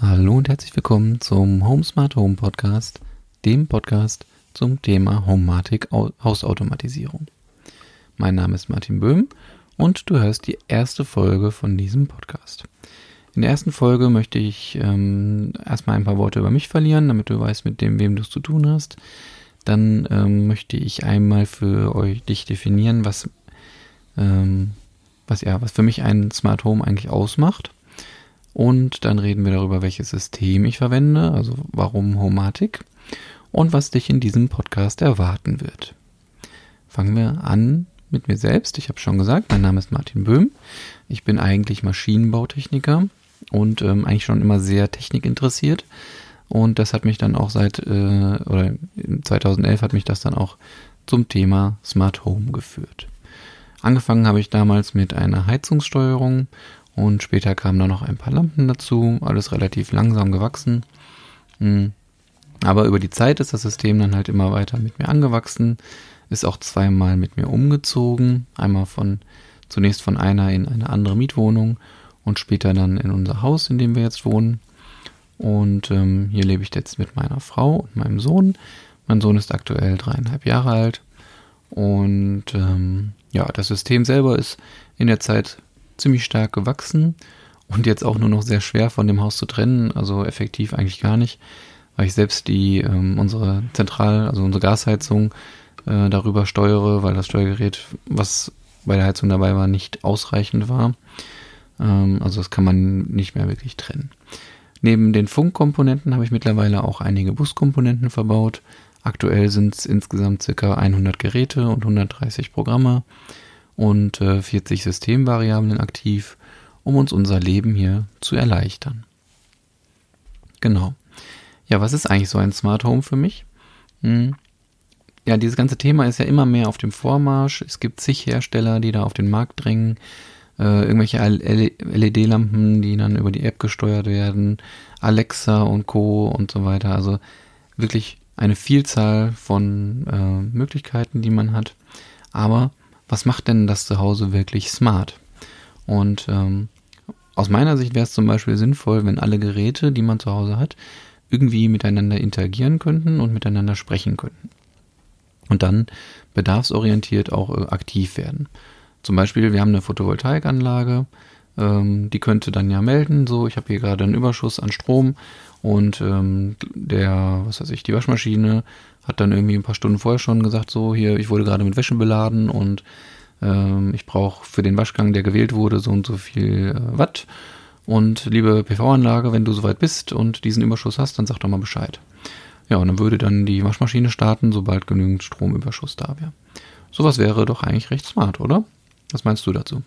Hallo und herzlich willkommen zum Home Smart Home Podcast, dem Podcast zum Thema Homematic Hausautomatisierung. Mein Name ist Martin Böhm und du hörst die erste Folge von diesem Podcast. In der ersten Folge möchte ich ähm, erstmal ein paar Worte über mich verlieren, damit du weißt, mit dem, wem du es zu tun hast. Dann ähm, möchte ich einmal für euch dich definieren, was, ähm, was ja, was für mich ein Smart Home eigentlich ausmacht. Und dann reden wir darüber, welches System ich verwende, also warum Homatic und was dich in diesem Podcast erwarten wird. Fangen wir an mit mir selbst. Ich habe schon gesagt, mein Name ist Martin Böhm. Ich bin eigentlich Maschinenbautechniker und ähm, eigentlich schon immer sehr technikinteressiert. Und das hat mich dann auch seit, äh, oder 2011 hat mich das dann auch zum Thema Smart Home geführt. Angefangen habe ich damals mit einer Heizungssteuerung und später kamen da noch ein paar Lampen dazu, alles relativ langsam gewachsen. Hm. Aber über die Zeit ist das System dann halt immer weiter mit mir angewachsen, ist auch zweimal mit mir umgezogen, einmal von zunächst von einer in eine andere Mietwohnung und später dann in unser Haus, in dem wir jetzt wohnen. Und ähm, hier lebe ich jetzt mit meiner Frau und meinem Sohn. Mein Sohn ist aktuell dreieinhalb Jahre alt. Und ähm, ja, das System selber ist in der Zeit ziemlich stark gewachsen und jetzt auch nur noch sehr schwer von dem Haus zu trennen, also effektiv eigentlich gar nicht, weil ich selbst die ähm, unsere Zentral, also unsere Gasheizung äh, darüber steuere, weil das Steuergerät, was bei der Heizung dabei war, nicht ausreichend war. Ähm, also das kann man nicht mehr wirklich trennen. Neben den Funkkomponenten habe ich mittlerweile auch einige Buskomponenten verbaut. Aktuell sind es insgesamt ca. 100 Geräte und 130 Programme und äh, 40 Systemvariablen aktiv, um uns unser Leben hier zu erleichtern. Genau. Ja, was ist eigentlich so ein Smart Home für mich? Hm. Ja, dieses ganze Thema ist ja immer mehr auf dem Vormarsch. Es gibt zig Hersteller, die da auf den Markt drängen. Äh, irgendwelche LED-Lampen, die dann über die App gesteuert werden, Alexa und Co. und so weiter. Also wirklich eine Vielzahl von äh, Möglichkeiten, die man hat. Aber was macht denn das Zuhause wirklich smart? Und ähm, aus meiner Sicht wäre es zum Beispiel sinnvoll, wenn alle Geräte, die man zu Hause hat, irgendwie miteinander interagieren könnten und miteinander sprechen könnten. Und dann bedarfsorientiert auch äh, aktiv werden. Zum Beispiel, wir haben eine Photovoltaikanlage, ähm, die könnte dann ja melden, so, ich habe hier gerade einen Überschuss an Strom und ähm, der, was weiß ich, die Waschmaschine hat dann irgendwie ein paar Stunden vorher schon gesagt, so hier, ich wurde gerade mit Wäsche beladen und ähm, ich brauche für den Waschgang, der gewählt wurde, so und so viel äh, Watt. Und liebe PV-Anlage, wenn du soweit bist und diesen Überschuss hast, dann sag doch mal Bescheid. Ja, und dann würde dann die Waschmaschine starten, sobald genügend Stromüberschuss da wäre. Sowas wäre doch eigentlich recht smart, oder? Was meinst du dazu?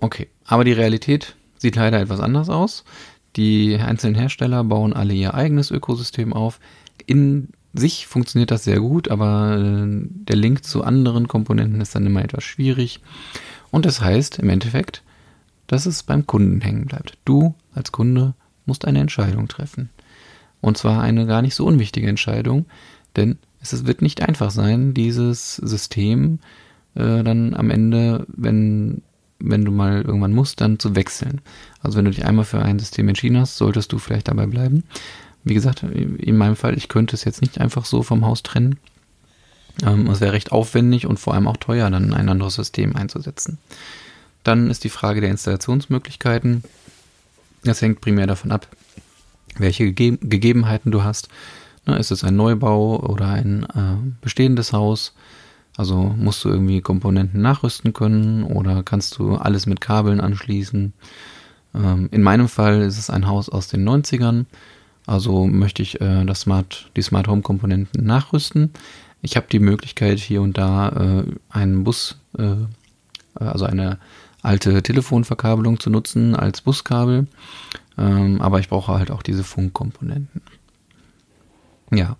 Okay, aber die Realität sieht leider etwas anders aus. Die einzelnen Hersteller bauen alle ihr eigenes Ökosystem auf. In sich funktioniert das sehr gut, aber äh, der Link zu anderen Komponenten ist dann immer etwas schwierig. Und das heißt im Endeffekt, dass es beim Kunden hängen bleibt. Du als Kunde musst eine Entscheidung treffen. Und zwar eine gar nicht so unwichtige Entscheidung, denn es wird nicht einfach sein, dieses System äh, dann am Ende, wenn wenn du mal irgendwann musst, dann zu wechseln. Also wenn du dich einmal für ein System entschieden hast, solltest du vielleicht dabei bleiben. Wie gesagt, in meinem Fall, ich könnte es jetzt nicht einfach so vom Haus trennen. Ähm, es wäre recht aufwendig und vor allem auch teuer, dann ein anderes System einzusetzen. Dann ist die Frage der Installationsmöglichkeiten. Das hängt primär davon ab, welche Gege Gegebenheiten du hast. Na, ist es ein Neubau oder ein äh, bestehendes Haus? Also musst du irgendwie Komponenten nachrüsten können oder kannst du alles mit Kabeln anschließen. Ähm, in meinem Fall ist es ein Haus aus den 90ern. Also möchte ich äh, das Smart, die Smart Home Komponenten nachrüsten. Ich habe die Möglichkeit hier und da äh, einen Bus, äh, also eine alte Telefonverkabelung zu nutzen als Buskabel. Ähm, aber ich brauche halt auch diese Funkkomponenten. Ja.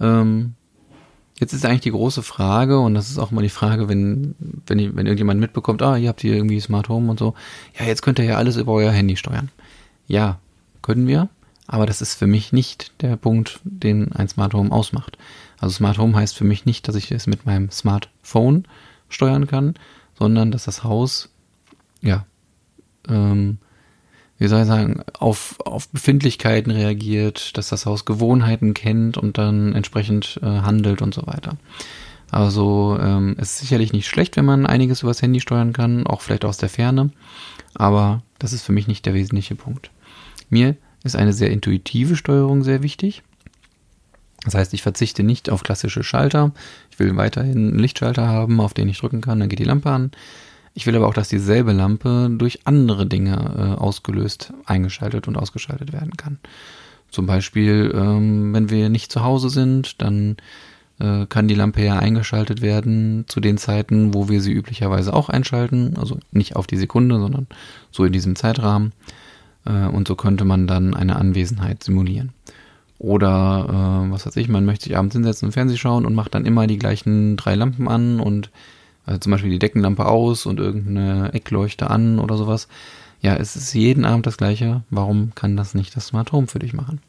Ähm, Jetzt ist eigentlich die große Frage, und das ist auch mal die Frage, wenn, wenn, wenn irgendjemand mitbekommt, ah, ihr habt hier irgendwie Smart Home und so, ja, jetzt könnt ihr ja alles über euer Handy steuern. Ja, können wir, aber das ist für mich nicht der Punkt, den ein Smart Home ausmacht. Also Smart Home heißt für mich nicht, dass ich es mit meinem Smartphone steuern kann, sondern dass das Haus, ja, ähm, wie soll ich sagen, auf, auf Befindlichkeiten reagiert, dass das Haus Gewohnheiten kennt und dann entsprechend äh, handelt und so weiter. Also ähm, es ist sicherlich nicht schlecht, wenn man einiges übers Handy steuern kann, auch vielleicht aus der Ferne, aber das ist für mich nicht der wesentliche Punkt. Mir ist eine sehr intuitive Steuerung sehr wichtig. Das heißt, ich verzichte nicht auf klassische Schalter. Ich will weiterhin einen Lichtschalter haben, auf den ich drücken kann, dann geht die Lampe an. Ich will aber auch, dass dieselbe Lampe durch andere Dinge äh, ausgelöst, eingeschaltet und ausgeschaltet werden kann. Zum Beispiel, ähm, wenn wir nicht zu Hause sind, dann äh, kann die Lampe ja eingeschaltet werden zu den Zeiten, wo wir sie üblicherweise auch einschalten. Also nicht auf die Sekunde, sondern so in diesem Zeitrahmen. Äh, und so könnte man dann eine Anwesenheit simulieren. Oder, äh, was weiß ich, man möchte sich abends hinsetzen und Fernsehen schauen und macht dann immer die gleichen drei Lampen an und also zum Beispiel die Deckenlampe aus und irgendeine Eckleuchte an oder sowas. Ja, es ist jeden Abend das gleiche. Warum kann das nicht das Smart Home für dich machen?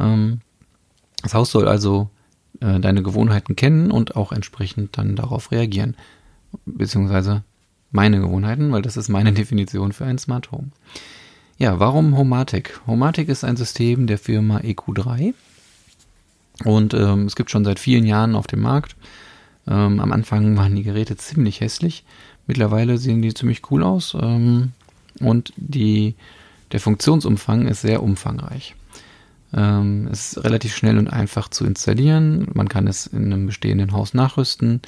Ähm, das Haus soll also äh, deine Gewohnheiten kennen und auch entsprechend dann darauf reagieren. Beziehungsweise meine Gewohnheiten, weil das ist meine Definition für ein Smart Home. Ja, warum Homatic? Homatic ist ein System der Firma EQ3 und ähm, es gibt schon seit vielen Jahren auf dem Markt. Ähm, am Anfang waren die Geräte ziemlich hässlich. Mittlerweile sehen die ziemlich cool aus. Ähm, und die, der Funktionsumfang ist sehr umfangreich. Ähm, es ist relativ schnell und einfach zu installieren. Man kann es in einem bestehenden Haus nachrüsten.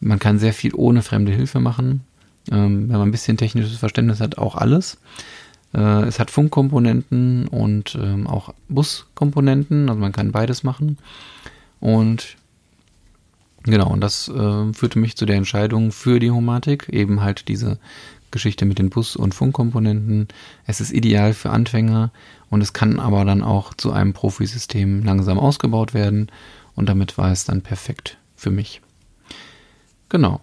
Man kann sehr viel ohne fremde Hilfe machen. Ähm, wenn man ein bisschen technisches Verständnis hat, auch alles. Äh, es hat Funkkomponenten und ähm, auch Buskomponenten. Also man kann beides machen. Und Genau, und das äh, führte mich zu der Entscheidung für die Homatik, eben halt diese Geschichte mit den Bus- und Funkkomponenten. Es ist ideal für Anfänger und es kann aber dann auch zu einem Profisystem langsam ausgebaut werden und damit war es dann perfekt für mich. Genau.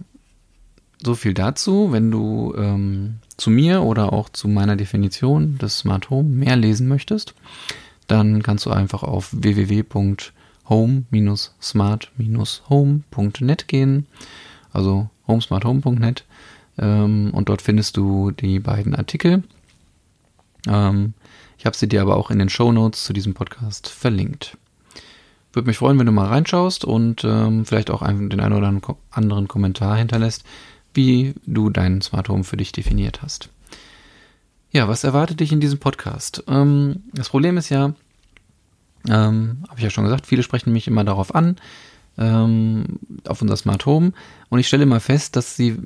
So viel dazu. Wenn du ähm, zu mir oder auch zu meiner Definition des Smart Home mehr lesen möchtest, dann kannst du einfach auf www home-smart-home.net gehen, also homesmarthome.net ähm, und dort findest du die beiden Artikel. Ähm, ich habe sie dir aber auch in den Show Notes zu diesem Podcast verlinkt. Würde mich freuen, wenn du mal reinschaust und ähm, vielleicht auch einen, den einen oder anderen Kommentar hinterlässt, wie du deinen Smart Home für dich definiert hast. Ja, was erwartet dich in diesem Podcast? Ähm, das Problem ist ja, ähm, Habe ich ja schon gesagt, viele sprechen mich immer darauf an, ähm, auf unser Smart Home. Und ich stelle immer fest, dass sie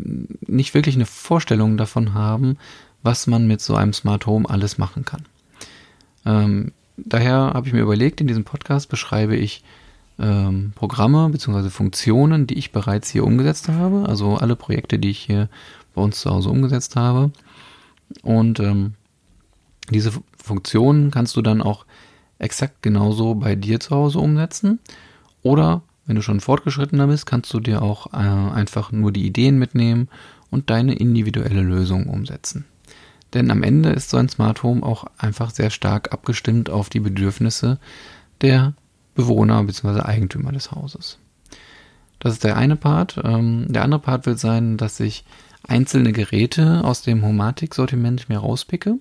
nicht wirklich eine Vorstellung davon haben, was man mit so einem Smart Home alles machen kann. Ähm, daher habe ich mir überlegt, in diesem Podcast beschreibe ich ähm, Programme bzw. Funktionen, die ich bereits hier umgesetzt habe. Also alle Projekte, die ich hier bei uns zu Hause umgesetzt habe. Und ähm, diese Funktionen kannst du dann auch exakt genauso bei dir zu Hause umsetzen. Oder wenn du schon fortgeschrittener bist, kannst du dir auch äh, einfach nur die Ideen mitnehmen und deine individuelle Lösung umsetzen. Denn am Ende ist so ein Smart Home auch einfach sehr stark abgestimmt auf die Bedürfnisse der Bewohner bzw. Eigentümer des Hauses. Das ist der eine Part. Ähm, der andere Part wird sein, dass ich einzelne Geräte aus dem Homatic-Sortiment mir rauspicke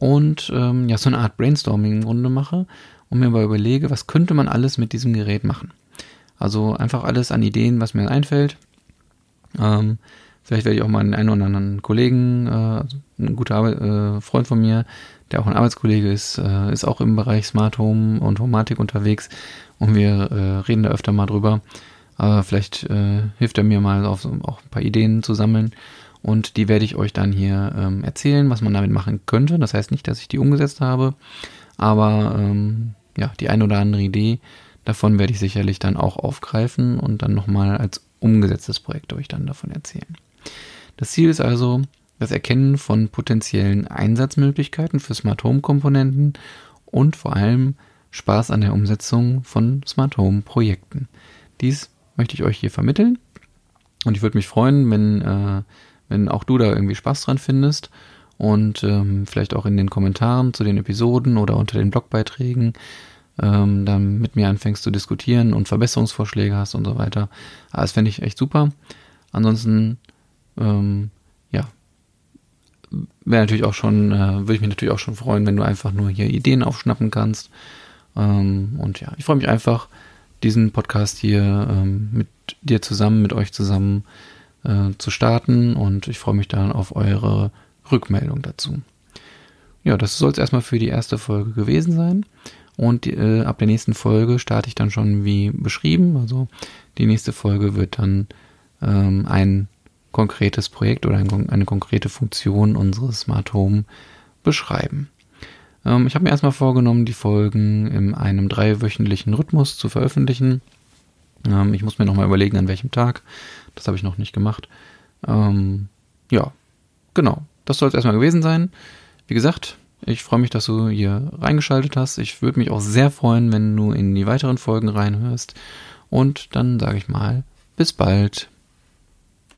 und ähm, ja, so eine Art Brainstorming im Grunde mache und mir mal überlege, was könnte man alles mit diesem Gerät machen. Also einfach alles an Ideen, was mir einfällt. Ähm, vielleicht werde ich auch mal einen, oder anderen Kollegen, äh, also ein guter Arbeit, äh, Freund von mir, der auch ein Arbeitskollege ist, äh, ist auch im Bereich Smart Home und Homatik unterwegs und wir äh, reden da öfter mal drüber. Vielleicht äh, hilft er mir mal auf, auch ein paar Ideen zu sammeln und die werde ich euch dann hier ähm, erzählen, was man damit machen könnte. Das heißt nicht, dass ich die umgesetzt habe, aber ähm, ja, die eine oder andere Idee davon werde ich sicherlich dann auch aufgreifen und dann nochmal als umgesetztes Projekt euch dann davon erzählen. Das Ziel ist also das Erkennen von potenziellen Einsatzmöglichkeiten für Smart Home Komponenten und vor allem Spaß an der Umsetzung von Smart Home Projekten. Dies möchte ich euch hier vermitteln und ich würde mich freuen, wenn äh, wenn auch du da irgendwie Spaß dran findest und ähm, vielleicht auch in den Kommentaren zu den Episoden oder unter den Blogbeiträgen ähm, dann mit mir anfängst zu diskutieren und Verbesserungsvorschläge hast und so weiter. Aber das fände ich echt super. Ansonsten, ähm, ja, wäre natürlich auch schon, äh, würde ich mich natürlich auch schon freuen, wenn du einfach nur hier Ideen aufschnappen kannst. Ähm, und ja, ich freue mich einfach, diesen Podcast hier ähm, mit dir zusammen, mit euch zusammen äh, zu starten und ich freue mich dann auf eure Rückmeldung dazu. Ja, das soll es erstmal für die erste Folge gewesen sein. Und äh, ab der nächsten Folge starte ich dann schon wie beschrieben. Also die nächste Folge wird dann ähm, ein konkretes Projekt oder ein, eine konkrete Funktion unseres Smart Home beschreiben. Ähm, ich habe mir erstmal vorgenommen, die Folgen in einem dreiwöchentlichen Rhythmus zu veröffentlichen. Ähm, ich muss mir nochmal überlegen, an welchem Tag. Das habe ich noch nicht gemacht. Ähm, ja, genau. Das soll es erstmal gewesen sein. Wie gesagt, ich freue mich, dass du hier reingeschaltet hast. Ich würde mich auch sehr freuen, wenn du in die weiteren Folgen reinhörst. Und dann sage ich mal, bis bald.